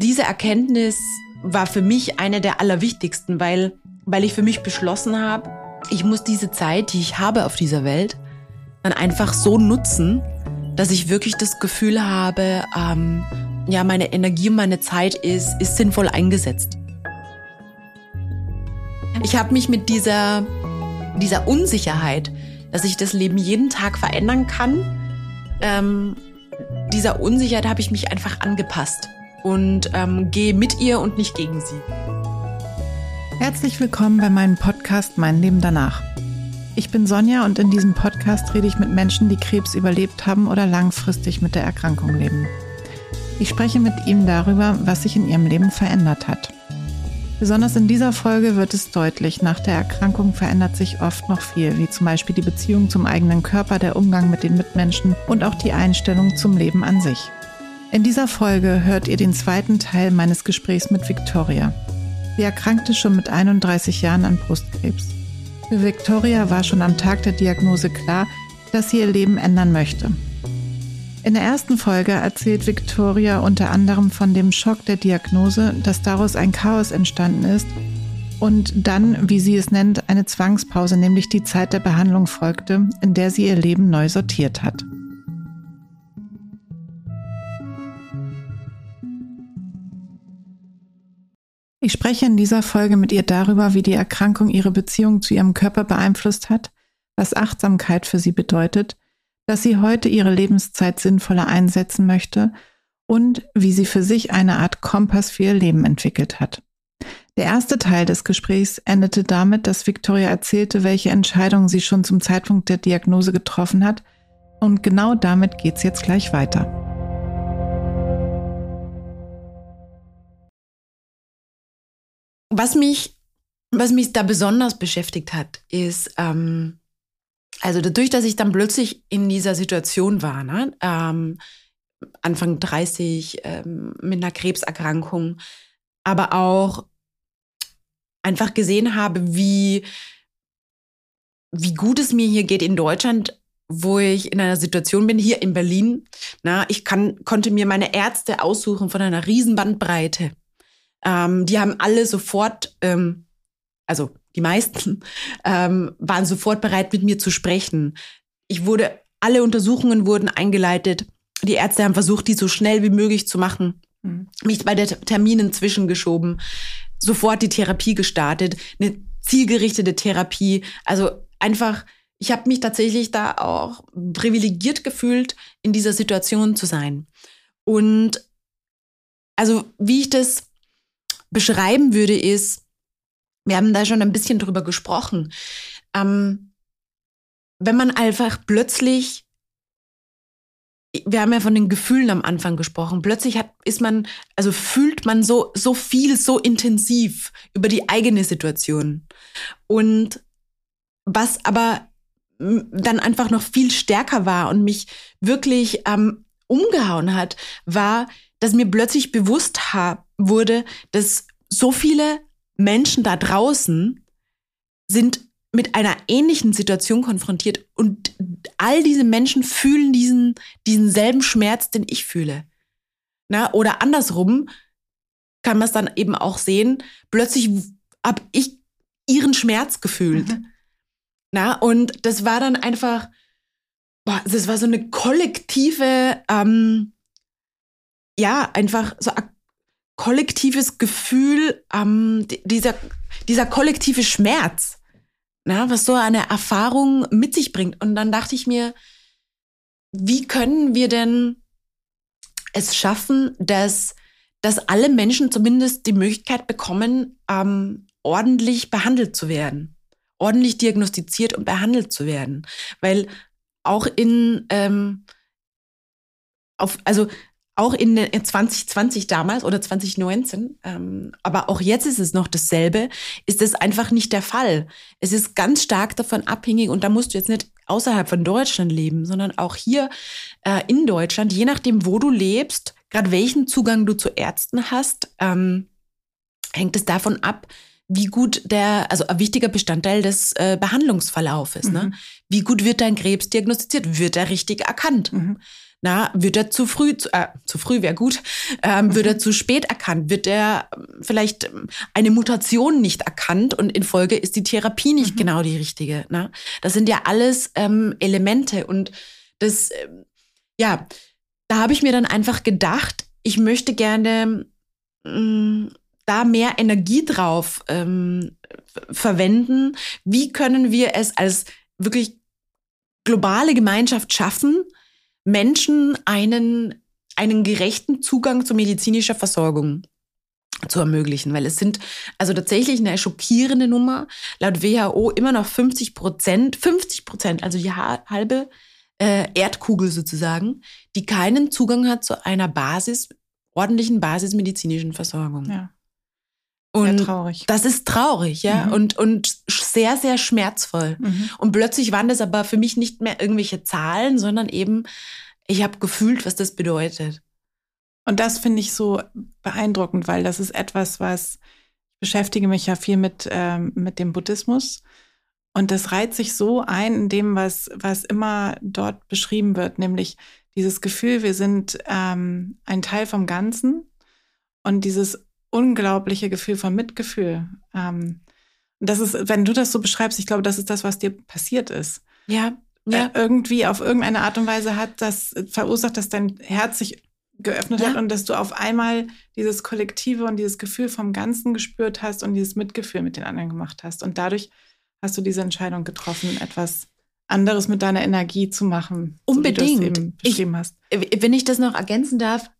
diese Erkenntnis war für mich eine der allerwichtigsten, weil, weil ich für mich beschlossen habe, ich muss diese Zeit, die ich habe auf dieser Welt, dann einfach so nutzen, dass ich wirklich das Gefühl habe, ähm, ja, meine Energie und meine Zeit ist, ist sinnvoll eingesetzt. Ich habe mich mit dieser, dieser Unsicherheit, dass ich das Leben jeden Tag verändern kann, ähm, dieser Unsicherheit habe ich mich einfach angepasst und ähm, gehe mit ihr und nicht gegen sie. Herzlich willkommen bei meinem Podcast Mein Leben danach. Ich bin Sonja und in diesem Podcast rede ich mit Menschen, die Krebs überlebt haben oder langfristig mit der Erkrankung leben. Ich spreche mit ihnen darüber, was sich in ihrem Leben verändert hat. Besonders in dieser Folge wird es deutlich, nach der Erkrankung verändert sich oft noch viel, wie zum Beispiel die Beziehung zum eigenen Körper, der Umgang mit den Mitmenschen und auch die Einstellung zum Leben an sich. In dieser Folge hört ihr den zweiten Teil meines Gesprächs mit Victoria. Sie erkrankte schon mit 31 Jahren an Brustkrebs. Für Victoria war schon am Tag der Diagnose klar, dass sie ihr Leben ändern möchte. In der ersten Folge erzählt Victoria unter anderem von dem Schock der Diagnose, dass daraus ein Chaos entstanden ist und dann, wie sie es nennt, eine Zwangspause, nämlich die Zeit der Behandlung folgte, in der sie ihr Leben neu sortiert hat. Ich spreche in dieser Folge mit ihr darüber, wie die Erkrankung ihre Beziehung zu ihrem Körper beeinflusst hat, was Achtsamkeit für sie bedeutet dass sie heute ihre Lebenszeit sinnvoller einsetzen möchte und wie sie für sich eine Art Kompass für ihr Leben entwickelt hat. Der erste Teil des Gesprächs endete damit, dass Victoria erzählte, welche Entscheidungen sie schon zum Zeitpunkt der Diagnose getroffen hat. Und genau damit geht's jetzt gleich weiter. Was mich, was mich da besonders beschäftigt hat, ist, ähm, also dadurch, dass ich dann plötzlich in dieser Situation war, ne, ähm, Anfang 30 ähm, mit einer Krebserkrankung, aber auch einfach gesehen habe, wie, wie gut es mir hier geht in Deutschland, wo ich in einer Situation bin, hier in Berlin. Na, ich kann, konnte mir meine Ärzte aussuchen von einer riesen Bandbreite. Ähm, die haben alle sofort, ähm, also die meisten, ähm, waren sofort bereit, mit mir zu sprechen. Ich wurde, alle Untersuchungen wurden eingeleitet. Die Ärzte haben versucht, die so schnell wie möglich zu machen. Mhm. Mich bei der Terminen zwischengeschoben. Sofort die Therapie gestartet. Eine zielgerichtete Therapie. Also einfach, ich habe mich tatsächlich da auch privilegiert gefühlt, in dieser Situation zu sein. Und also, wie ich das beschreiben würde, ist, wir haben da schon ein bisschen drüber gesprochen. Ähm, wenn man einfach plötzlich, wir haben ja von den Gefühlen am Anfang gesprochen, plötzlich hat, ist man, also fühlt man so, so viel, so intensiv über die eigene Situation. Und was aber dann einfach noch viel stärker war und mich wirklich ähm, umgehauen hat, war, dass mir plötzlich bewusst wurde, dass so viele Menschen da draußen sind mit einer ähnlichen Situation konfrontiert und all diese Menschen fühlen diesen, diesen selben Schmerz, den ich fühle. Na, oder andersrum kann man es dann eben auch sehen, plötzlich habe ich ihren Schmerz gefühlt. Mhm. Na, und das war dann einfach, boah, das war so eine kollektive, ähm, ja, einfach so kollektives Gefühl, ähm, dieser, dieser kollektive Schmerz, na, was so eine Erfahrung mit sich bringt. Und dann dachte ich mir, wie können wir denn es schaffen, dass, dass alle Menschen zumindest die Möglichkeit bekommen, ähm, ordentlich behandelt zu werden, ordentlich diagnostiziert und behandelt zu werden. Weil auch in, ähm, auf, also auch in 2020 damals oder 2019, ähm, aber auch jetzt ist es noch dasselbe, ist es einfach nicht der Fall. Es ist ganz stark davon abhängig und da musst du jetzt nicht außerhalb von Deutschland leben, sondern auch hier äh, in Deutschland, je nachdem, wo du lebst, gerade welchen Zugang du zu Ärzten hast, ähm, hängt es davon ab, wie gut der, also ein wichtiger Bestandteil des äh, Behandlungsverlaufes, ne? mhm. ne? Wie gut wird dein Krebs diagnostiziert? Wird er richtig erkannt? Mhm. Na, wird er zu früh, zu, äh, zu früh wäre gut, ähm, wird er zu spät erkannt? Wird er ähm, vielleicht ähm, eine Mutation nicht erkannt und in Folge ist die Therapie nicht mhm. genau die richtige? Na? Das sind ja alles ähm, Elemente und das, ähm, ja, da habe ich mir dann einfach gedacht, ich möchte gerne mh, mm, da mehr Energie drauf ähm, verwenden. Wie können wir es als wirklich globale Gemeinschaft schaffen, Menschen einen, einen gerechten Zugang zu medizinischer Versorgung zu ermöglichen, weil es sind also tatsächlich eine schockierende Nummer. Laut WHO immer noch 50 Prozent, 50 Prozent, also die halbe äh, Erdkugel sozusagen, die keinen Zugang hat zu einer Basis, ordentlichen basismedizinischen Versorgung. Ja. Und sehr traurig. Das ist traurig, ja, mhm. und, und sehr, sehr schmerzvoll. Mhm. Und plötzlich waren das aber für mich nicht mehr irgendwelche Zahlen, sondern eben, ich habe gefühlt, was das bedeutet. Und das finde ich so beeindruckend, weil das ist etwas, was ich beschäftige mich ja viel mit, ähm, mit dem Buddhismus. Und das reiht sich so ein in dem, was, was immer dort beschrieben wird, nämlich dieses Gefühl, wir sind ähm, ein Teil vom Ganzen und dieses unglaubliche Gefühl von Mitgefühl. Ähm, das ist, wenn du das so beschreibst, ich glaube, das ist das, was dir passiert ist. Ja. Äh, ja. Äh, irgendwie auf irgendeine Art und Weise hat das verursacht, dass dein Herz sich geöffnet ja. hat und dass du auf einmal dieses Kollektive und dieses Gefühl vom Ganzen gespürt hast und dieses Mitgefühl mit den anderen gemacht hast. Und dadurch hast du diese Entscheidung getroffen, etwas anderes mit deiner Energie zu machen. Unbedingt. So wie du eben beschrieben ich, hast. Wenn ich das noch ergänzen darf,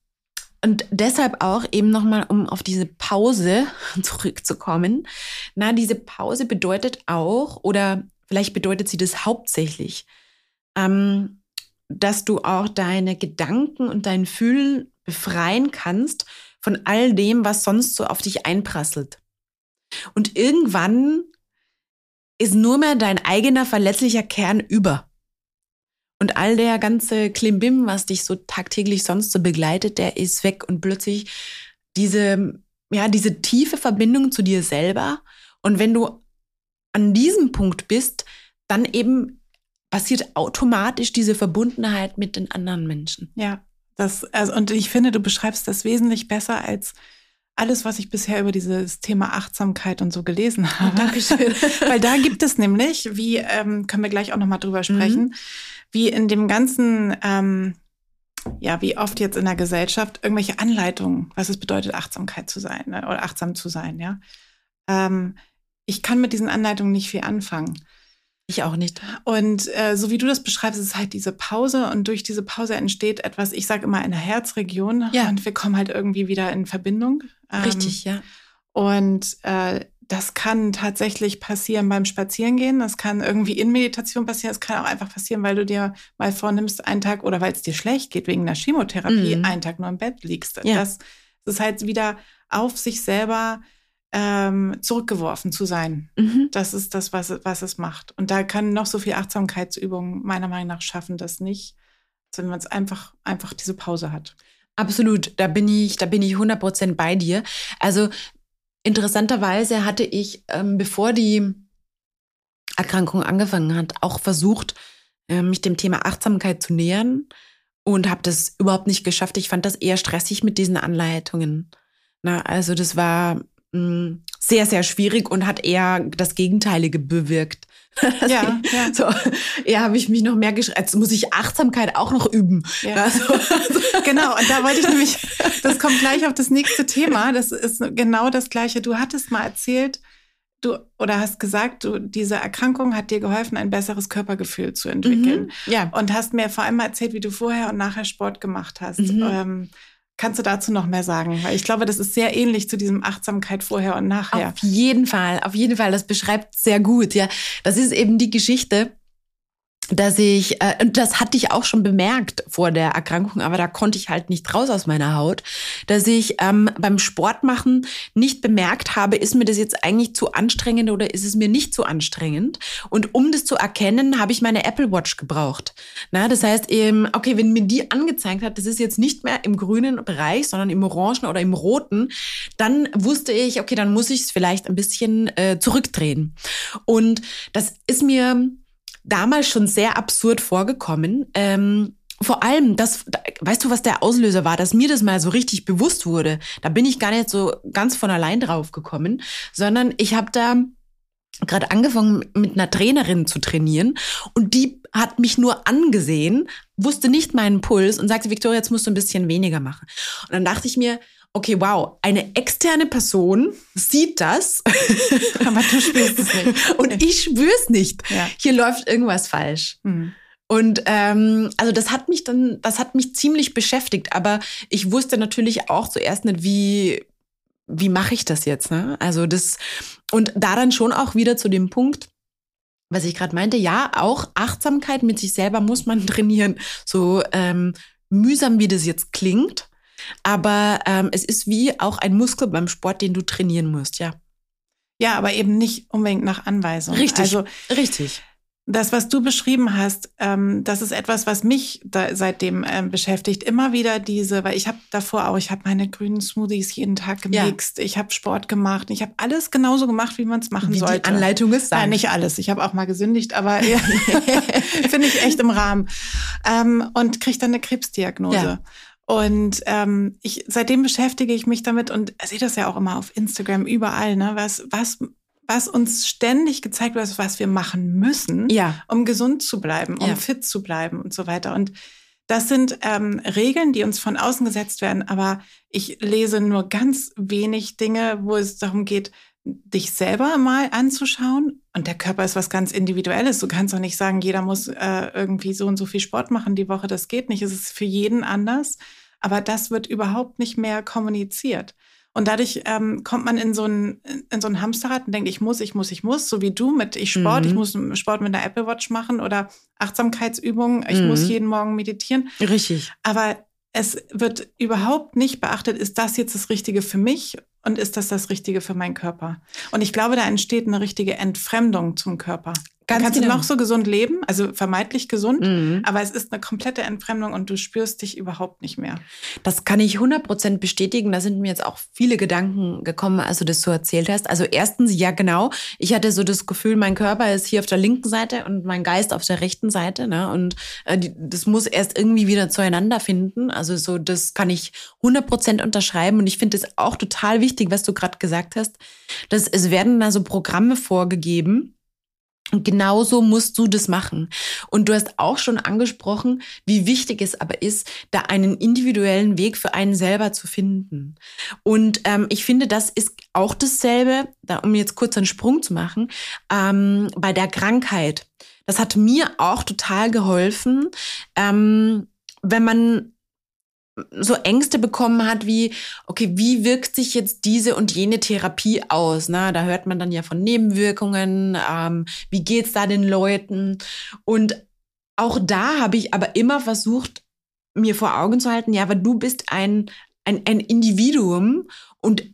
und deshalb auch eben nochmal, um auf diese Pause zurückzukommen. Na, diese Pause bedeutet auch, oder vielleicht bedeutet sie das hauptsächlich, ähm, dass du auch deine Gedanken und dein Fühlen befreien kannst von all dem, was sonst so auf dich einprasselt. Und irgendwann ist nur mehr dein eigener verletzlicher Kern über. Und all der ganze Klimbim, was dich so tagtäglich sonst so begleitet, der ist weg und plötzlich diese, ja, diese tiefe Verbindung zu dir selber. Und wenn du an diesem Punkt bist, dann eben passiert automatisch diese Verbundenheit mit den anderen Menschen. Ja, das, also, und ich finde, du beschreibst das wesentlich besser als alles, was ich bisher über dieses Thema Achtsamkeit und so gelesen oh, habe. Dankeschön. Weil da gibt es nämlich, wie ähm, können wir gleich auch nochmal drüber sprechen, mhm wie in dem ganzen, ähm, ja, wie oft jetzt in der Gesellschaft irgendwelche Anleitungen, was es bedeutet, Achtsamkeit zu sein ne, oder achtsam zu sein, ja. Ähm, ich kann mit diesen Anleitungen nicht viel anfangen. Ich auch nicht. Und äh, so wie du das beschreibst, ist halt diese Pause und durch diese Pause entsteht etwas, ich sage immer, eine Herzregion. Ja. Und wir kommen halt irgendwie wieder in Verbindung. Ähm, Richtig, ja. Und äh, das kann tatsächlich passieren beim Spazierengehen. Das kann irgendwie in Meditation passieren. Es kann auch einfach passieren, weil du dir mal vornimmst, einen Tag oder weil es dir schlecht geht wegen einer Chemotherapie, mhm. einen Tag nur im Bett liegst. Ja. Das, das ist halt wieder auf sich selber ähm, zurückgeworfen zu sein. Mhm. Das ist das, was, was es macht. Und da kann noch so viel Achtsamkeitsübungen meiner Meinung nach schaffen, das nicht, wenn man es einfach, einfach diese Pause hat. Absolut, da bin ich, da bin ich 100% bei dir. Also Interessanterweise hatte ich, ähm, bevor die Erkrankung angefangen hat, auch versucht, äh, mich dem Thema Achtsamkeit zu nähern und habe das überhaupt nicht geschafft. Ich fand das eher stressig mit diesen Anleitungen. Na, also das war mh, mm, sehr, sehr schwierig und hat eher das Gegenteilige bewirkt. ja, ja. So, eher habe ich mich noch mehr geschreckt. Jetzt muss ich Achtsamkeit auch noch üben. Ja. Also, genau, und da wollte ich nämlich, das kommt gleich auf das nächste Thema. Das ist genau das Gleiche. Du hattest mal erzählt, du oder hast gesagt, du, diese Erkrankung hat dir geholfen, ein besseres Körpergefühl zu entwickeln. Mhm, ja. Und hast mir vor allem erzählt, wie du vorher und nachher Sport gemacht hast. Mhm. Ähm, Kannst du dazu noch mehr sagen? Weil ich glaube, das ist sehr ähnlich zu diesem Achtsamkeit vorher und nachher. Auf jeden Fall, auf jeden Fall. Das beschreibt sehr gut. Ja, das ist eben die Geschichte dass ich, äh, das hatte ich auch schon bemerkt vor der Erkrankung, aber da konnte ich halt nicht raus aus meiner Haut, dass ich ähm, beim Sport machen nicht bemerkt habe, ist mir das jetzt eigentlich zu anstrengend oder ist es mir nicht zu anstrengend? Und um das zu erkennen, habe ich meine Apple Watch gebraucht. Na, das heißt, eben, okay, wenn mir die angezeigt hat, das ist jetzt nicht mehr im grünen Bereich, sondern im orangen oder im roten, dann wusste ich, okay, dann muss ich es vielleicht ein bisschen äh, zurückdrehen. Und das ist mir damals schon sehr absurd vorgekommen. Ähm, vor allem, das, weißt du, was der Auslöser war, dass mir das mal so richtig bewusst wurde? Da bin ich gar nicht so ganz von allein drauf gekommen, sondern ich habe da gerade angefangen mit einer Trainerin zu trainieren und die hat mich nur angesehen, wusste nicht meinen Puls und sagte, Victoria, jetzt musst du ein bisschen weniger machen. Und dann dachte ich mir, okay, wow, eine externe Person sieht das. Aber du spürst es nicht. und ich spür's nicht. Ja. Hier läuft irgendwas falsch. Mhm. Und ähm, also das hat mich dann, das hat mich ziemlich beschäftigt, aber ich wusste natürlich auch zuerst nicht, wie, wie mache ich das jetzt? Ne? Also das, und daran schon auch wieder zu dem Punkt, was ich gerade meinte, ja, auch Achtsamkeit mit sich selber muss man trainieren. So ähm, mühsam, wie das jetzt klingt, aber ähm, es ist wie auch ein Muskel beim Sport, den du trainieren musst, ja. Ja, aber eben nicht unbedingt nach Anweisung. Richtig. Also, richtig. Das, was du beschrieben hast, ähm, das ist etwas, was mich seitdem ähm, beschäftigt. Immer wieder diese, weil ich habe davor auch, ich habe meine grünen Smoothies jeden Tag gemixt, ja. ich habe Sport gemacht, ich habe alles genauso gemacht, wie man es machen wie sollte. Die Anleitung ist Nein, nicht alles. Ich habe auch mal gesündigt, aber finde ich echt im Rahmen. Ähm, und kriege dann eine Krebsdiagnose. Ja. Und ähm, ich, seitdem beschäftige ich mich damit und sehe das ja auch immer auf Instagram überall, ne? Was, was was uns ständig gezeigt wird, was wir machen müssen, ja. um gesund zu bleiben, um ja. fit zu bleiben und so weiter. Und das sind ähm, Regeln, die uns von außen gesetzt werden, aber ich lese nur ganz wenig Dinge, wo es darum geht, dich selber mal anzuschauen. Und der Körper ist was ganz Individuelles. Du kannst auch nicht sagen, jeder muss äh, irgendwie so und so viel Sport machen die Woche. Das geht nicht. Es ist für jeden anders. Aber das wird überhaupt nicht mehr kommuniziert. Und dadurch ähm, kommt man in so, ein, in so ein Hamsterrad und denkt, ich muss, ich muss, ich muss, so wie du mit ich Sport, mhm. ich muss Sport mit einer Apple Watch machen oder Achtsamkeitsübungen, ich mhm. muss jeden Morgen meditieren. Richtig. Aber es wird überhaupt nicht beachtet, ist das jetzt das Richtige für mich und ist das das Richtige für meinen Körper? Und ich glaube, da entsteht eine richtige Entfremdung zum Körper. Ganz kannst genau. du noch so gesund leben, also vermeintlich gesund, mhm. aber es ist eine komplette Entfremdung und du spürst dich überhaupt nicht mehr. Das kann ich 100% bestätigen. Da sind mir jetzt auch viele Gedanken gekommen, als du das so erzählt hast. Also erstens, ja genau, ich hatte so das Gefühl, mein Körper ist hier auf der linken Seite und mein Geist auf der rechten Seite. Ne? Und äh, die, das muss erst irgendwie wieder zueinander finden. Also so, das kann ich 100% unterschreiben. Und ich finde es auch total wichtig, was du gerade gesagt hast, dass es werden da so Programme vorgegeben, und genauso musst du das machen. Und du hast auch schon angesprochen, wie wichtig es aber ist, da einen individuellen Weg für einen selber zu finden. Und ähm, ich finde, das ist auch dasselbe, da, um jetzt kurz einen Sprung zu machen, ähm, bei der Krankheit. Das hat mir auch total geholfen, ähm, wenn man so Ängste bekommen hat wie, okay, wie wirkt sich jetzt diese und jene Therapie aus? Na, da hört man dann ja von Nebenwirkungen, ähm, wie geht's da den Leuten? Und auch da habe ich aber immer versucht, mir vor Augen zu halten, ja, aber du bist ein, ein, ein Individuum und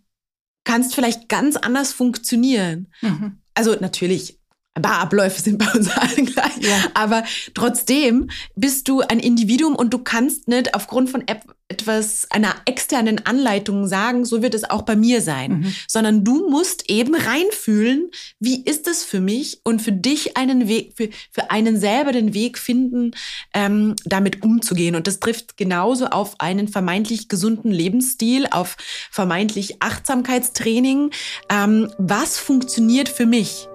kannst vielleicht ganz anders funktionieren. Mhm. Also natürlich, ein paar Abläufe sind bei uns allen gleich. Ja. Aber trotzdem bist du ein Individuum und du kannst nicht aufgrund von etwas, einer externen Anleitung sagen, so wird es auch bei mir sein. Mhm. Sondern du musst eben reinfühlen, wie ist es für mich und für dich einen Weg, für, für einen selber den Weg finden, ähm, damit umzugehen. Und das trifft genauso auf einen vermeintlich gesunden Lebensstil, auf vermeintlich Achtsamkeitstraining. Ähm, was funktioniert für mich?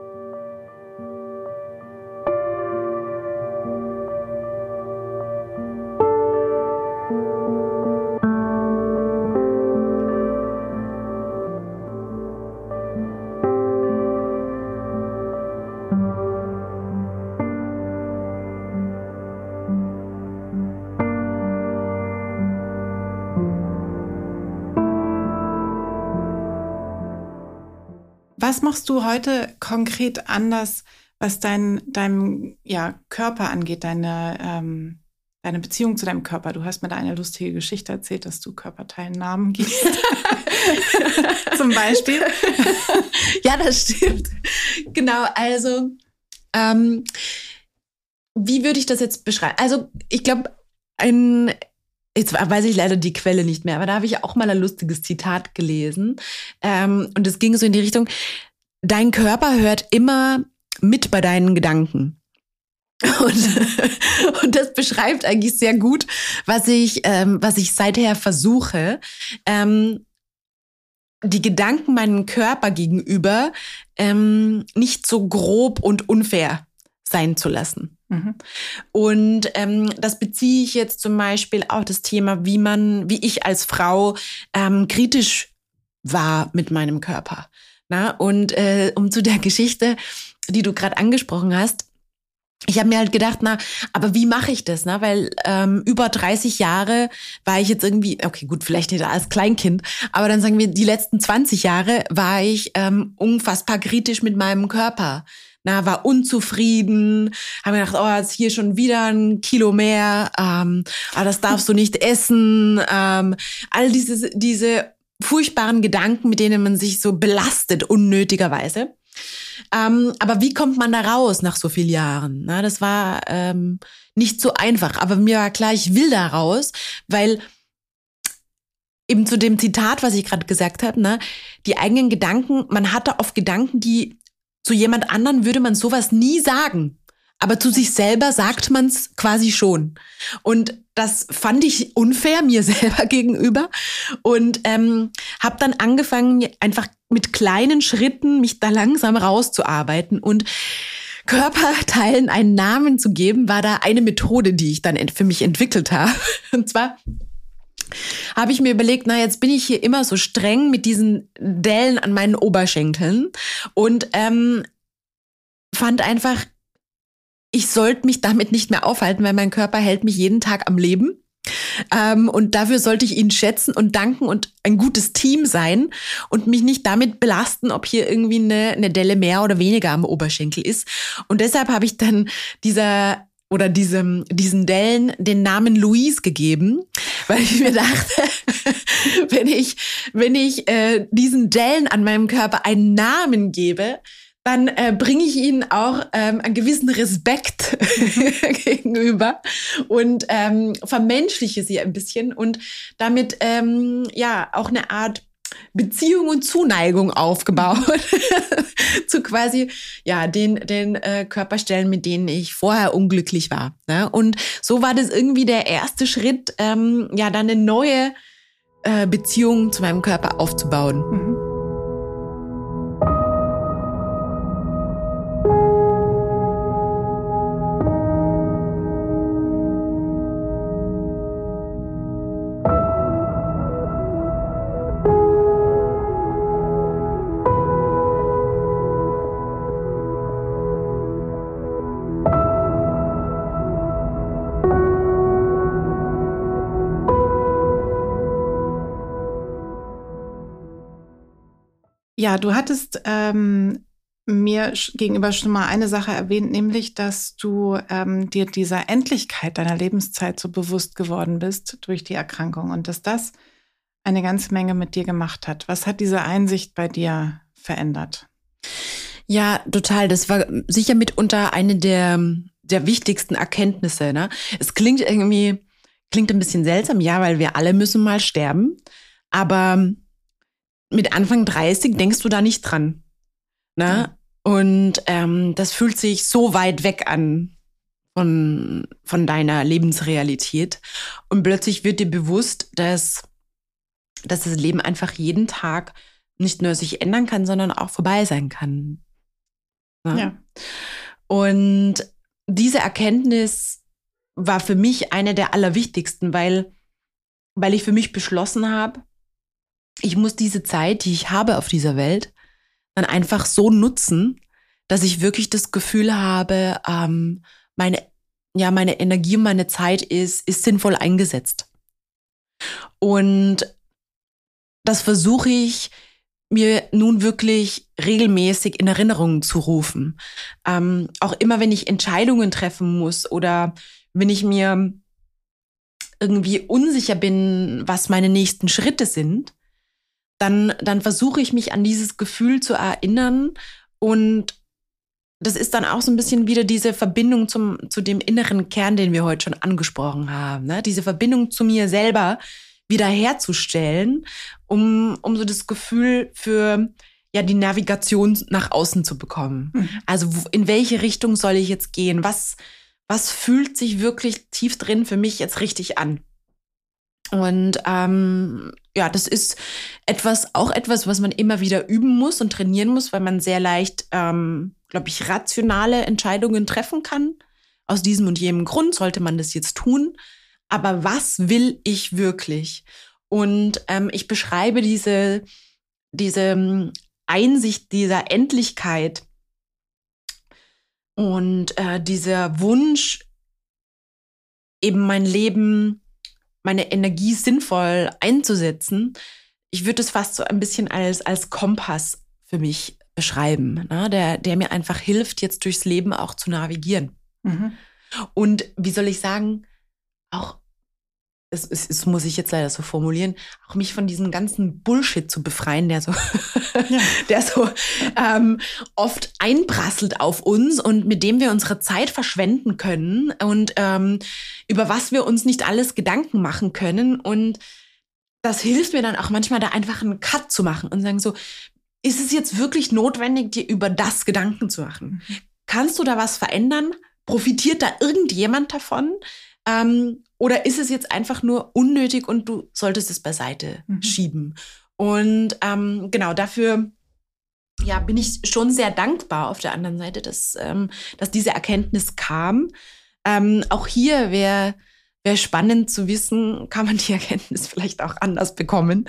Was machst du heute konkret anders, was dein, deinem ja, Körper angeht, deine, ähm, deine Beziehung zu deinem Körper? Du hast mir da eine lustige Geschichte erzählt, dass du Körperteilen Namen gibst. Zum Beispiel. ja, das stimmt. Genau, also ähm, wie würde ich das jetzt beschreiben? Also ich glaube, ein Jetzt weiß ich leider die Quelle nicht mehr, aber da habe ich auch mal ein lustiges Zitat gelesen. Ähm, und es ging so in die Richtung, dein Körper hört immer mit bei deinen Gedanken. Und, und das beschreibt eigentlich sehr gut, was ich, ähm, was ich seither versuche. Ähm, die Gedanken meinem Körper gegenüber ähm, nicht so grob und unfair sein zu lassen. Mhm. Und ähm, das beziehe ich jetzt zum Beispiel auch das Thema, wie man, wie ich als Frau ähm, kritisch war mit meinem Körper. Na? Und äh, um zu der Geschichte, die du gerade angesprochen hast, ich habe mir halt gedacht, na, aber wie mache ich das? Na, weil ähm, über 30 Jahre war ich jetzt irgendwie, okay, gut, vielleicht nicht als Kleinkind, aber dann sagen wir, die letzten 20 Jahre war ich ähm, unfassbar kritisch mit meinem Körper. Na, war unzufrieden, habe gedacht, oh, jetzt hier schon wieder ein Kilo mehr, ähm, aber das darfst du nicht essen. Ähm, all diese, diese furchtbaren Gedanken, mit denen man sich so belastet, unnötigerweise. Ähm, aber wie kommt man da raus nach so vielen Jahren? Na, das war ähm, nicht so einfach. Aber mir war klar, ich will da raus, weil eben zu dem Zitat, was ich gerade gesagt habe, ne, die eigenen Gedanken, man hatte oft Gedanken, die zu jemand anderen würde man sowas nie sagen. Aber zu sich selber sagt man es quasi schon. Und das fand ich unfair mir selber gegenüber und ähm, habe dann angefangen, einfach mit kleinen Schritten mich da langsam rauszuarbeiten und Körperteilen einen Namen zu geben, war da eine Methode, die ich dann für mich entwickelt habe. Und zwar habe ich mir überlegt, na, jetzt bin ich hier immer so streng mit diesen Dellen an meinen Oberschenkeln und ähm, fand einfach, ich sollte mich damit nicht mehr aufhalten, weil mein Körper hält mich jeden Tag am Leben. Ähm, und dafür sollte ich ihn schätzen und danken und ein gutes Team sein und mich nicht damit belasten, ob hier irgendwie eine, eine Delle mehr oder weniger am Oberschenkel ist. Und deshalb habe ich dann dieser oder diesem, diesen Dellen den Namen Louise gegeben, weil ich mir dachte, wenn ich, wenn ich äh, diesen Dellen an meinem Körper einen Namen gebe, dann äh, bringe ich ihnen auch ähm, einen gewissen Respekt gegenüber und ähm, vermenschliche sie ein bisschen und damit ähm, ja auch eine Art Beziehung und Zuneigung aufgebaut zu quasi ja den den äh, Körperstellen, mit denen ich vorher unglücklich war. Ne? Und so war das irgendwie der erste Schritt, ähm, ja dann eine neue äh, Beziehung zu meinem Körper aufzubauen. Mhm. Ja, du hattest ähm, mir gegenüber schon mal eine Sache erwähnt, nämlich, dass du ähm, dir dieser Endlichkeit deiner Lebenszeit so bewusst geworden bist durch die Erkrankung und dass das eine ganze Menge mit dir gemacht hat. Was hat diese Einsicht bei dir verändert? Ja, total. Das war sicher mitunter eine der, der wichtigsten Erkenntnisse. Ne? Es klingt irgendwie, klingt ein bisschen seltsam, ja, weil wir alle müssen mal sterben. Aber mit Anfang 30 denkst du da nicht dran. Ne? Und ähm, das fühlt sich so weit weg an von, von deiner Lebensrealität. Und plötzlich wird dir bewusst, dass, dass das Leben einfach jeden Tag nicht nur sich ändern kann, sondern auch vorbei sein kann. Ne? Ja. Und diese Erkenntnis war für mich eine der allerwichtigsten, weil, weil ich für mich beschlossen habe, ich muss diese Zeit, die ich habe auf dieser Welt, dann einfach so nutzen, dass ich wirklich das Gefühl habe, ähm, meine, ja, meine Energie und meine Zeit ist, ist sinnvoll eingesetzt. Und das versuche ich mir nun wirklich regelmäßig in Erinnerung zu rufen. Ähm, auch immer, wenn ich Entscheidungen treffen muss oder wenn ich mir irgendwie unsicher bin, was meine nächsten Schritte sind, dann, dann versuche ich mich an dieses Gefühl zu erinnern und das ist dann auch so ein bisschen wieder diese Verbindung zum, zu dem inneren Kern, den wir heute schon angesprochen haben. Ne? Diese Verbindung zu mir selber wiederherzustellen, um, um so das Gefühl für ja die Navigation nach außen zu bekommen. Mhm. Also in welche Richtung soll ich jetzt gehen? Was, was fühlt sich wirklich tief drin für mich jetzt richtig an. Und ähm, ja, das ist etwas, auch etwas, was man immer wieder üben muss und trainieren muss, weil man sehr leicht, ähm, glaube ich, rationale Entscheidungen treffen kann. Aus diesem und jenem Grund sollte man das jetzt tun. Aber was will ich wirklich? Und ähm, ich beschreibe diese, diese ähm, Einsicht dieser Endlichkeit und äh, dieser Wunsch, eben mein Leben meine Energie sinnvoll einzusetzen. Ich würde es fast so ein bisschen als, als Kompass für mich beschreiben, ne? der, der mir einfach hilft, jetzt durchs Leben auch zu navigieren. Mhm. Und wie soll ich sagen, auch es, es, es, muss ich jetzt leider so formulieren, auch mich von diesem ganzen Bullshit zu befreien, der so, ja. der so ähm, oft einprasselt auf uns und mit dem wir unsere Zeit verschwenden können und ähm, über was wir uns nicht alles Gedanken machen können. Und das hilft mir dann auch manchmal, da einfach einen Cut zu machen und sagen so, ist es jetzt wirklich notwendig, dir über das Gedanken zu machen? Mhm. Kannst du da was verändern? Profitiert da irgendjemand davon? Ähm, oder ist es jetzt einfach nur unnötig und du solltest es beiseite mhm. schieben? Und ähm, genau dafür ja, bin ich schon sehr dankbar auf der anderen Seite, dass, ähm, dass diese Erkenntnis kam. Ähm, auch hier wäre wär spannend zu wissen, kann man die Erkenntnis vielleicht auch anders bekommen,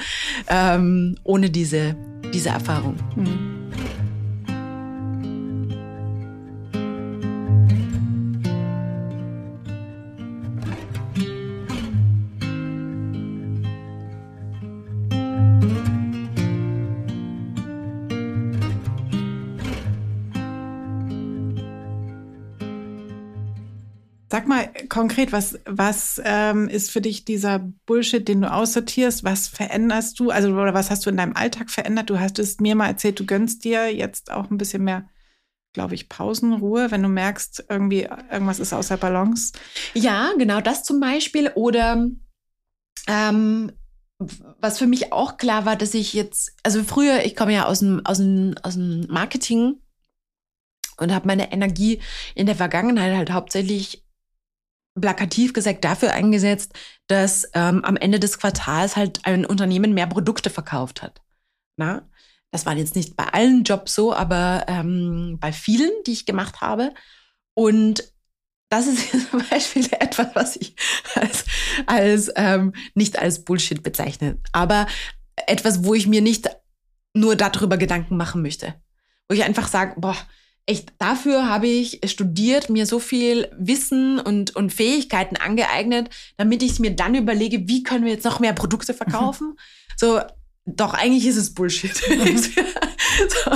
ähm, ohne diese, diese Erfahrung. Mhm. Sag mal konkret, was, was ähm, ist für dich dieser Bullshit, den du aussortierst? Was veränderst du? Also, oder was hast du in deinem Alltag verändert? Du hast es mir mal erzählt, du gönnst dir jetzt auch ein bisschen mehr, glaube ich, Pausenruhe, wenn du merkst, irgendwie irgendwas ist außer Balance. Ja, genau das zum Beispiel. Oder ähm, was für mich auch klar war, dass ich jetzt, also früher, ich komme ja aus dem, aus dem, aus dem Marketing und habe meine Energie in der Vergangenheit halt hauptsächlich plakativ gesagt dafür eingesetzt, dass ähm, am Ende des Quartals halt ein Unternehmen mehr Produkte verkauft hat. Na? Das war jetzt nicht bei allen Jobs so, aber ähm, bei vielen, die ich gemacht habe. Und das ist zum Beispiel etwas, was ich als, als ähm, nicht als Bullshit bezeichne, aber etwas, wo ich mir nicht nur darüber Gedanken machen möchte. Wo ich einfach sage, boah, echt, dafür habe ich studiert, mir so viel Wissen und, und Fähigkeiten angeeignet, damit ich mir dann überlege, wie können wir jetzt noch mehr Produkte verkaufen? Mhm. So, doch, eigentlich ist es Bullshit. Mhm. so,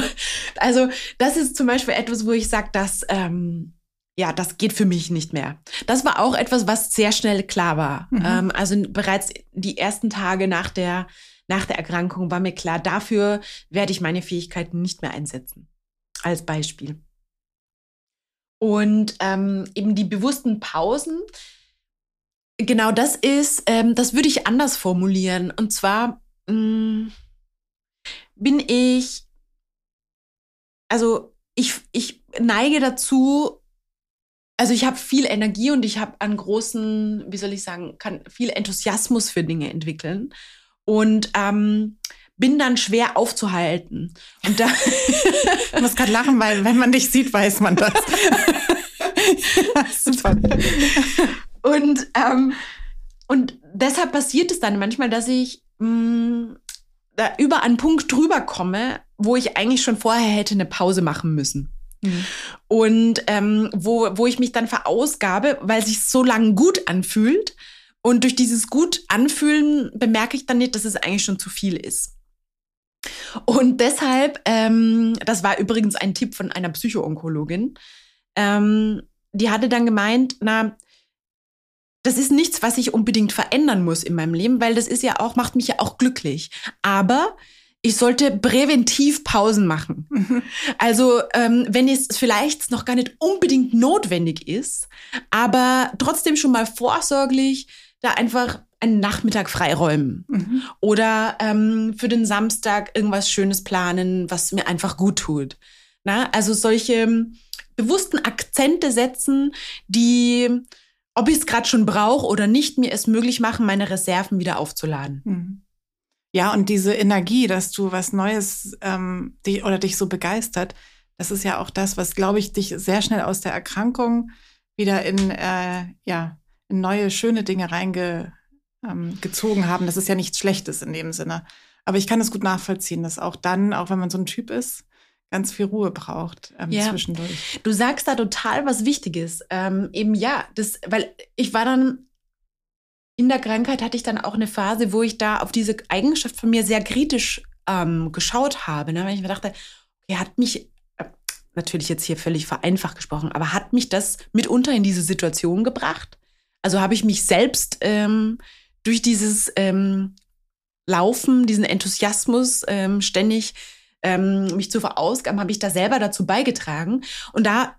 also, das ist zum Beispiel etwas, wo ich sage, dass, ähm, ja, das geht für mich nicht mehr. Das war auch etwas, was sehr schnell klar war. Mhm. Ähm, also bereits die ersten Tage nach der, nach der Erkrankung war mir klar, dafür werde ich meine Fähigkeiten nicht mehr einsetzen als Beispiel. Und ähm, eben die bewussten Pausen, genau das ist, ähm, das würde ich anders formulieren. Und zwar mh, mm, bin ich, also ich, ich neige dazu, also ich habe viel Energie und ich habe einen großen, wie soll ich sagen, kann viel Enthusiasmus für Dinge entwickeln. Und ähm, bin dann schwer aufzuhalten. Und da ich muss gerade lachen, weil wenn man dich sieht, weiß man das. Super. Und, ähm, und deshalb passiert es dann manchmal, dass ich mh, mm, da über einen Punkt drüber komme, wo ich eigentlich schon vorher hätte eine Pause machen müssen. Mhm. Und ähm, wo, wo ich mich dann verausgabe, weil sich so lange gut anfühlt. Und durch dieses gut anfühlen bemerke ich dann nicht, dass es eigentlich schon zu viel ist. Und deshalb, ähm, das war übrigens ein Tipp von einer Psychoonkologin, ähm, die hatte dann gemeint, na, das ist nichts, was ich unbedingt verändern muss in meinem Leben, weil das ist ja auch, macht mich ja auch glücklich. Aber ich sollte präventiv Pausen machen. Mhm. Also ähm, wenn es vielleicht noch gar nicht unbedingt notwendig ist, aber trotzdem schon mal vorsorglich da einfach einen Nachmittag freiräumen mhm. oder ähm, für den Samstag irgendwas Schönes planen, was mir einfach gut tut. Na, also solche bewussten Akzente setzen, die, ob ich es gerade schon brauche oder nicht, mir es möglich machen, meine Reserven wieder aufzuladen. Mhm. Ja, und diese Energie, dass du was Neues ähm, die, oder dich so begeistert, das ist ja auch das, was, glaube ich, dich sehr schnell aus der Erkrankung wieder in, äh, ja, in neue, schöne Dinge reingezogen ähm, haben. Das ist ja nichts Schlechtes in dem Sinne. Aber ich kann es gut nachvollziehen, dass auch dann, auch wenn man so ein Typ ist, ganz viel Ruhe braucht ähm, ja. zwischendurch. Du sagst da total was Wichtiges. Ähm, eben ja, das, weil ich war dann in der Krankheit hatte ich dann auch eine Phase, wo ich da auf diese Eigenschaft von mir sehr kritisch ähm, geschaut habe. Ne? Weil ich mir dachte, okay, hat mich, äh, natürlich jetzt hier völlig vereinfacht gesprochen, aber hat mich das mitunter in diese Situation gebracht? Also habe ich mich selbst ähm, durch dieses ähm, Laufen, diesen Enthusiasmus ähm, ständig ähm, mich zu verausgaben, habe ich da selber dazu beigetragen. Und da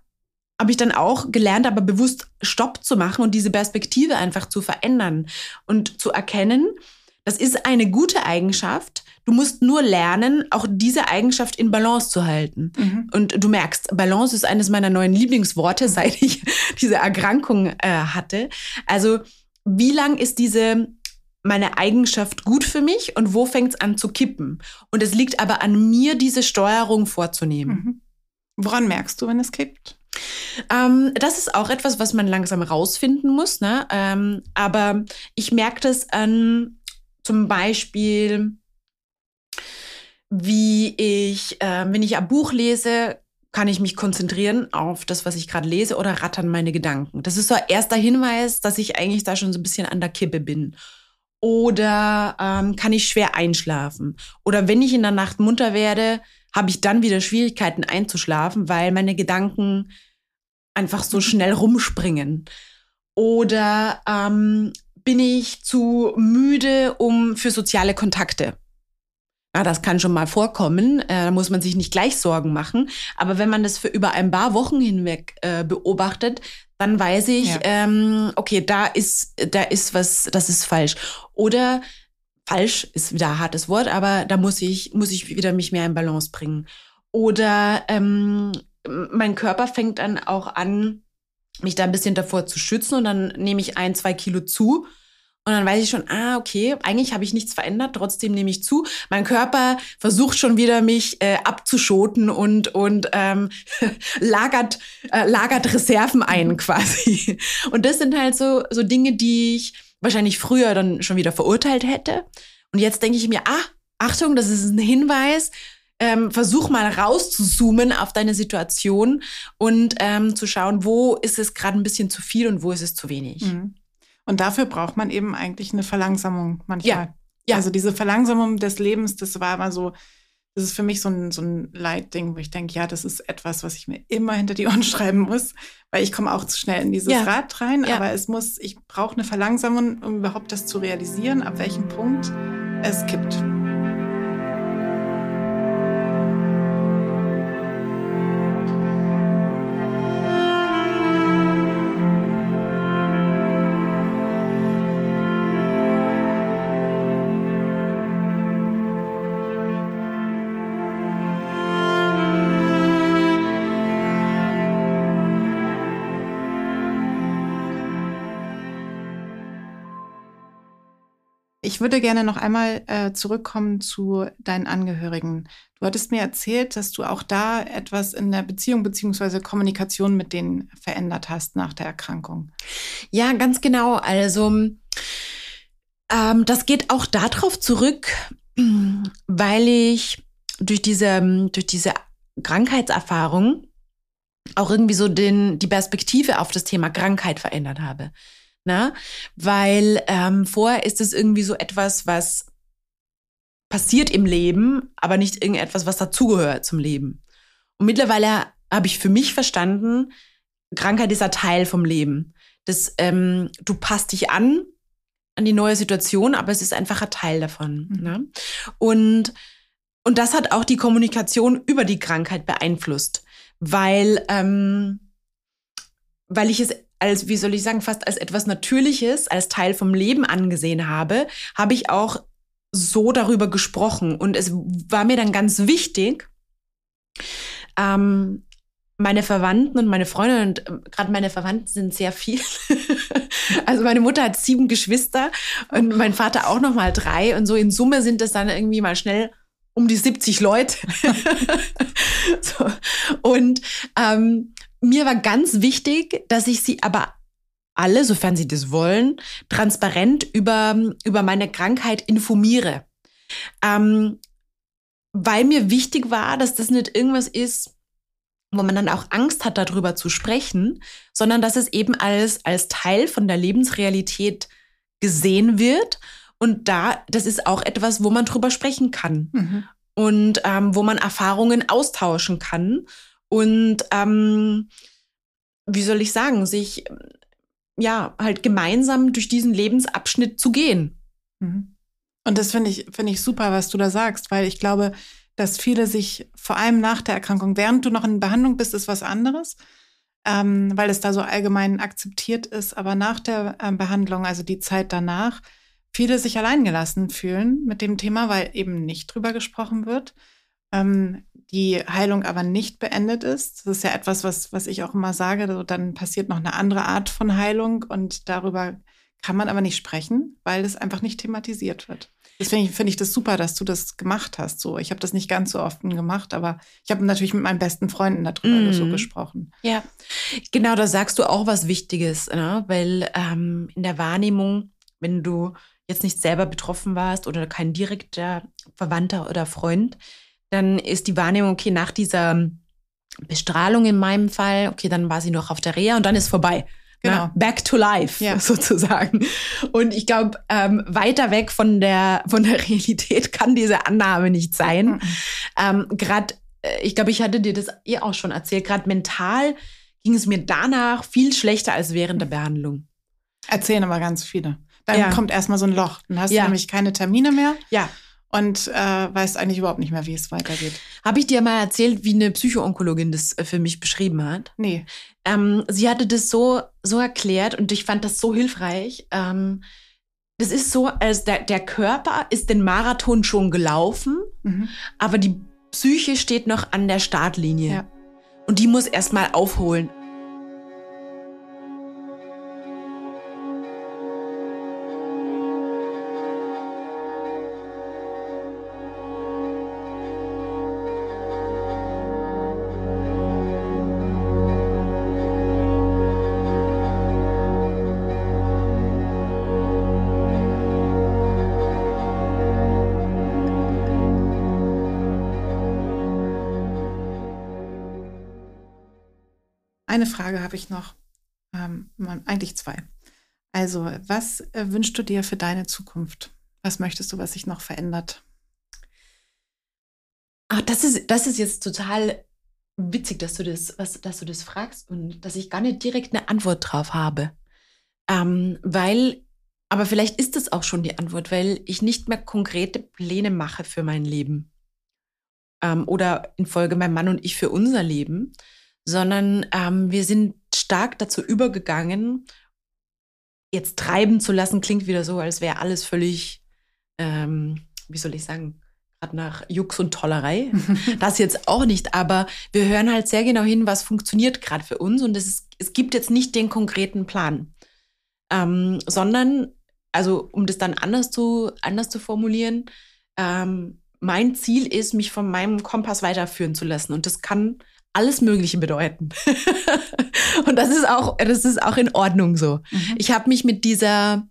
habe ich dann auch gelernt, aber bewusst Stopp zu machen und diese Perspektive einfach zu verändern und zu erkennen, das ist eine gute Eigenschaft. Du musst nur lernen, auch diese Eigenschaft in Balance zu halten. Mhm. Und du merkst, Balance ist eines meiner neuen Lieblingsworte, seit ich diese Erkrankung äh, hatte. Also, wie lang ist diese meine Eigenschaft gut für mich und wo fängt es an zu kippen? Und es liegt aber an mir, diese Steuerung vorzunehmen. Mhm. Woran merkst du, wenn es kippt? Ähm, das ist auch etwas, was man langsam rausfinden muss. Ne? Ähm, aber ich merke das an zum Beispiel, wie ich, äh, wenn ich ein Buch lese, kann ich mich konzentrieren auf das, was ich gerade lese oder rattern meine Gedanken. Das ist so ein erster Hinweis, dass ich eigentlich da schon so ein bisschen an der Kippe bin. Oder ähm, kann ich schwer einschlafen? Oder wenn ich in der Nacht munter werde, habe ich dann wieder Schwierigkeiten einzuschlafen, weil meine Gedanken einfach so schnell rumspringen? Oder ähm, bin ich zu müde um für soziale Kontakte? Ja, das kann schon mal vorkommen. Äh, da muss man sich nicht gleich Sorgen machen. Aber wenn man das für über ein paar Wochen hinweg äh, beobachtet, dann weiß ich, ja. ähm, okay, da ist, da ist was, das ist falsch. Oder falsch ist wieder ein hartes Wort, aber da muss ich, muss ich wieder mich mehr in Balance bringen. Oder ähm, mein Körper fängt dann auch an, mich da ein bisschen davor zu schützen und dann nehme ich ein, zwei Kilo zu. Und dann weiß ich schon, ah, okay, eigentlich habe ich nichts verändert, trotzdem nehme ich zu. Mein Körper versucht schon wieder, mich äh, abzuschoten und, und ähm, lagert, äh, lagert Reserven ein quasi. Und das sind halt so, so Dinge, die ich wahrscheinlich früher dann schon wieder verurteilt hätte. Und jetzt denke ich mir, ah, Achtung, das ist ein Hinweis, ähm, versuch mal rauszuzoomen auf deine Situation und ähm, zu schauen, wo ist es gerade ein bisschen zu viel und wo ist es zu wenig. Mhm. Und dafür braucht man eben eigentlich eine Verlangsamung manchmal. Ja. ja. Also diese Verlangsamung des Lebens, das war immer so, das ist für mich so ein, so ein Leitding, wo ich denke, ja, das ist etwas, was ich mir immer hinter die Ohren schreiben muss, weil ich komme auch zu schnell in dieses ja. Rad rein. Ja. Aber es muss, ich brauche eine Verlangsamung, um überhaupt das zu realisieren, ab welchem Punkt es kippt. Ich würde gerne noch einmal äh, zurückkommen zu deinen Angehörigen. Du hattest mir erzählt, dass du auch da etwas in der Beziehung bzw. Kommunikation mit denen verändert hast nach der Erkrankung. Ja, ganz genau. Also ähm, das geht auch darauf zurück, weil ich durch diese, durch diese Krankheitserfahrung auch irgendwie so den, die Perspektive auf das Thema Krankheit verändert habe. Na? Weil ähm, vorher ist es irgendwie so etwas, was passiert im Leben, aber nicht irgendetwas, was dazugehört zum Leben. Und mittlerweile habe ich für mich verstanden, Krankheit ist ein Teil vom Leben. Das, ähm, du passt dich an an die neue Situation, aber es ist einfach ein Teil davon. Mhm. Ne? Und, und das hat auch die Kommunikation über die Krankheit beeinflusst, weil, ähm, weil ich es als, wie soll ich sagen, fast als etwas Natürliches, als Teil vom Leben angesehen habe, habe ich auch so darüber gesprochen. Und es war mir dann ganz wichtig, ähm, meine Verwandten und meine Freunde und ähm, gerade meine Verwandten sind sehr viel. also meine Mutter hat sieben Geschwister und mein Vater auch noch mal drei und so in Summe sind das dann irgendwie mal schnell um die 70 Leute. so. Und ähm, mir war ganz wichtig, dass ich sie aber alle, sofern sie das wollen, transparent über, über meine Krankheit informiere. Ähm, weil mir wichtig war, dass das nicht irgendwas ist, wo man dann auch Angst hat, darüber zu sprechen, sondern dass es eben als, als Teil von der Lebensrealität gesehen wird. Und da, das ist auch etwas, wo man drüber sprechen kann mhm. und ähm, wo man Erfahrungen austauschen kann und ähm, wie soll ich sagen, sich ja halt gemeinsam durch diesen Lebensabschnitt zu gehen. Mhm. Und das finde ich, finde ich super, was du da sagst, weil ich glaube, dass viele sich vor allem nach der Erkrankung, während du noch in Behandlung bist, ist was anderes, ähm, weil es da so allgemein akzeptiert ist. Aber nach der äh, Behandlung, also die Zeit danach, viele sich alleingelassen fühlen mit dem Thema, weil eben nicht drüber gesprochen wird. Ähm, die Heilung aber nicht beendet ist. Das ist ja etwas, was, was ich auch immer sage. Also dann passiert noch eine andere Art von Heilung und darüber kann man aber nicht sprechen, weil es einfach nicht thematisiert wird. Deswegen finde ich das super, dass du das gemacht hast. So, ich habe das nicht ganz so oft gemacht, aber ich habe natürlich mit meinen besten Freunden darüber mm. so gesprochen. Ja, genau, da sagst du auch was Wichtiges, ne? weil ähm, in der Wahrnehmung, wenn du jetzt nicht selber betroffen warst oder kein direkter Verwandter oder Freund, dann ist die Wahrnehmung, okay, nach dieser Bestrahlung in meinem Fall, okay, dann war sie noch auf der Reha und dann ist vorbei. Genau. Na, back to life ja. sozusagen. Und ich glaube, ähm, weiter weg von der, von der Realität kann diese Annahme nicht sein. Mhm. Ähm, gerade, äh, ich glaube, ich hatte dir das eh auch schon erzählt, gerade mental ging es mir danach viel schlechter als während der Behandlung. Erzählen aber ganz viele. Dann ja. kommt erstmal so ein Loch. Dann hast ja. du nämlich keine Termine mehr. Ja und äh, weiß eigentlich überhaupt nicht mehr, wie es weitergeht. Habe ich dir mal erzählt, wie eine Psychoonkologin das äh, für mich beschrieben hat? Nee. Ähm, sie hatte das so, so erklärt und ich fand das so hilfreich. Ähm, das ist so, als der, der Körper ist den Marathon schon gelaufen, mhm. aber die Psyche steht noch an der Startlinie. Ja. Und die muss erstmal aufholen. Eine Frage habe ich noch, ähm, eigentlich zwei. Also, was äh, wünschst du dir für deine Zukunft? Was möchtest du, was sich noch verändert? Ach, das ist, das ist jetzt total witzig, dass du das, was, dass du das fragst und dass ich gar nicht direkt eine Antwort drauf habe. Ähm, weil, aber vielleicht ist es auch schon die Antwort, weil ich nicht mehr konkrete Pläne mache für mein Leben. Ähm, oder in Folge mein Mann und ich für unser Leben, sondern ähm, wir sind stark dazu übergegangen, jetzt treiben zu lassen, klingt wieder so, als wäre alles völlig, ähm, wie soll ich sagen, gerade nach Jux und Tollerei. das jetzt auch nicht, aber wir hören halt sehr genau hin, was funktioniert gerade für uns und es, ist, es gibt jetzt nicht den konkreten Plan, ähm, sondern, also um das dann anders zu, anders zu formulieren, ähm, mein Ziel ist, mich von meinem Kompass weiterführen zu lassen und das kann alles Mögliche bedeuten. und das ist auch, das ist auch in Ordnung so. Mhm. Ich habe mich mit dieser,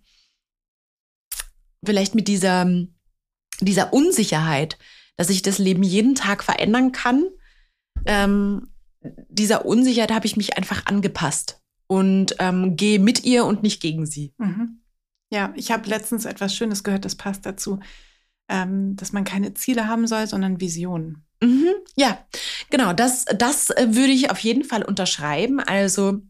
vielleicht mit dieser, dieser Unsicherheit, dass ich das Leben jeden Tag verändern kann, ähm, dieser Unsicherheit habe ich mich einfach angepasst und ähm, gehe mit ihr und nicht gegen sie. Mhm. Ja, ich habe letztens etwas Schönes gehört, das passt dazu, ähm, dass man keine Ziele haben soll, sondern Visionen. Mhm, ja, genau. Das, das äh, würde ich auf jeden Fall unterschreiben. Also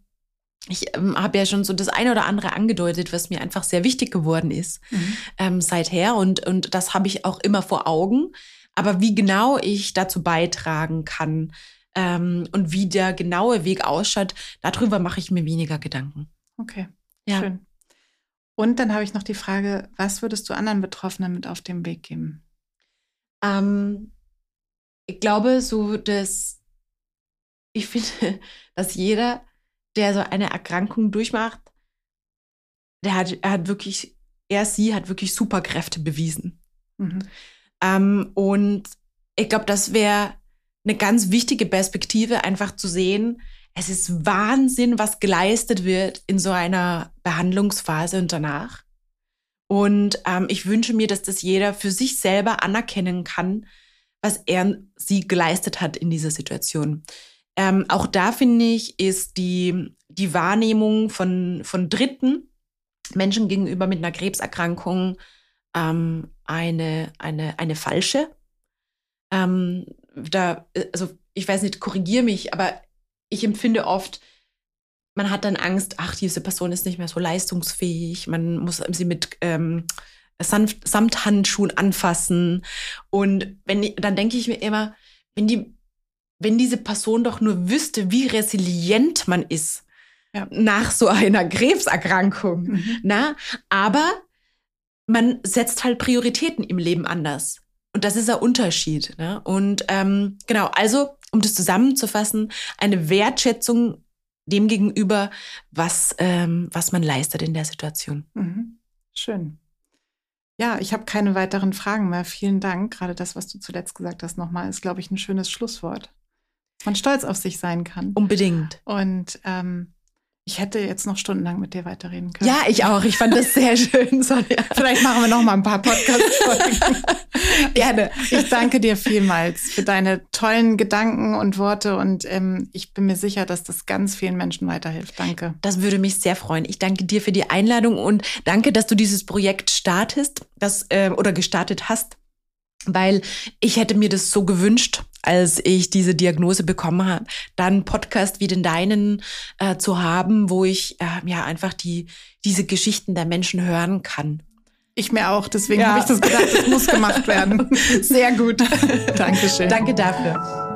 ich ähm, habe ja schon so das eine oder andere angedeutet, was mir einfach sehr wichtig geworden ist mhm. ähm, seither. Und, und das habe ich auch immer vor Augen. Aber wie genau ich dazu beitragen kann ähm, und wie der genaue Weg ausschaut, darüber mache ich mir weniger Gedanken. Okay, ja. schön. Und dann habe ich noch die Frage, was würdest du anderen Betroffenen mit auf den Weg geben? Ähm, ich glaube, so das ich finde, dass jeder, der so eine Erkrankung durchmacht, der hat, er hat wirklich, er, sie hat wirklich Superkräfte bewiesen. Mhm. Ähm, und ich glaube, das wäre eine ganz wichtige Perspektive, einfach zu sehen, es ist Wahnsinn, was geleistet wird in so einer Behandlungsphase und danach. Und ähm, ich wünsche mir, dass das jeder für sich selber anerkennen kann, was er sie geleistet hat in dieser Situation. Ähm, auch da finde ich, ist die, die Wahrnehmung von, von Dritten, Menschen gegenüber mit einer Krebserkrankung, ähm, eine, eine, eine falsche. Ähm, da, also ich weiß nicht, korrigiere mich, aber ich empfinde oft, man hat dann Angst, ach, diese Person ist nicht mehr so leistungsfähig, man muss sie mit ähm, Sanft, Samthandschuhen anfassen. Und wenn dann denke ich mir immer, wenn die, wenn diese Person doch nur wüsste, wie resilient man ist ja. nach so einer Krebserkrankung, mhm. na, aber man setzt halt Prioritäten im Leben anders. Und das ist der Unterschied. Ne? Und ähm, genau, also um das zusammenzufassen, eine Wertschätzung dem gegenüber, was, ähm, was man leistet in der Situation. Mhm. Schön. Ja, ich habe keine weiteren Fragen mehr. Vielen Dank. Gerade das, was du zuletzt gesagt hast, nochmal, ist, glaube ich, ein schönes Schlusswort. Man stolz auf sich sein kann. Unbedingt. Und ähm, ich hätte jetzt noch stundenlang mit dir weiterreden können. Ja, ich auch. Ich fand das sehr schön, Sonja. Vielleicht machen wir noch mal ein paar Podcast-Folgen. Gerne. Ich, danke dir vielmals für deine tollen Gedanken und Worte und ähm, ich bin mir sicher, dass das ganz vielen Menschen weiterhilft. Danke. Das würde mich sehr freuen. Ich danke dir für die Einladung und danke, dass du dieses Projekt startest, das äh, oder gestartet hast weil ich hätte mir das so gewünscht, als ich diese Diagnose bekommen habe, dann Podcast wie den deinen äh, zu haben, wo ich äh, ja einfach die diese Geschichten der Menschen hören kann. Ich mir auch, deswegen ja. habe ich das gedacht, das muss gemacht werden. Sehr gut. Dankeschön. Danke dafür.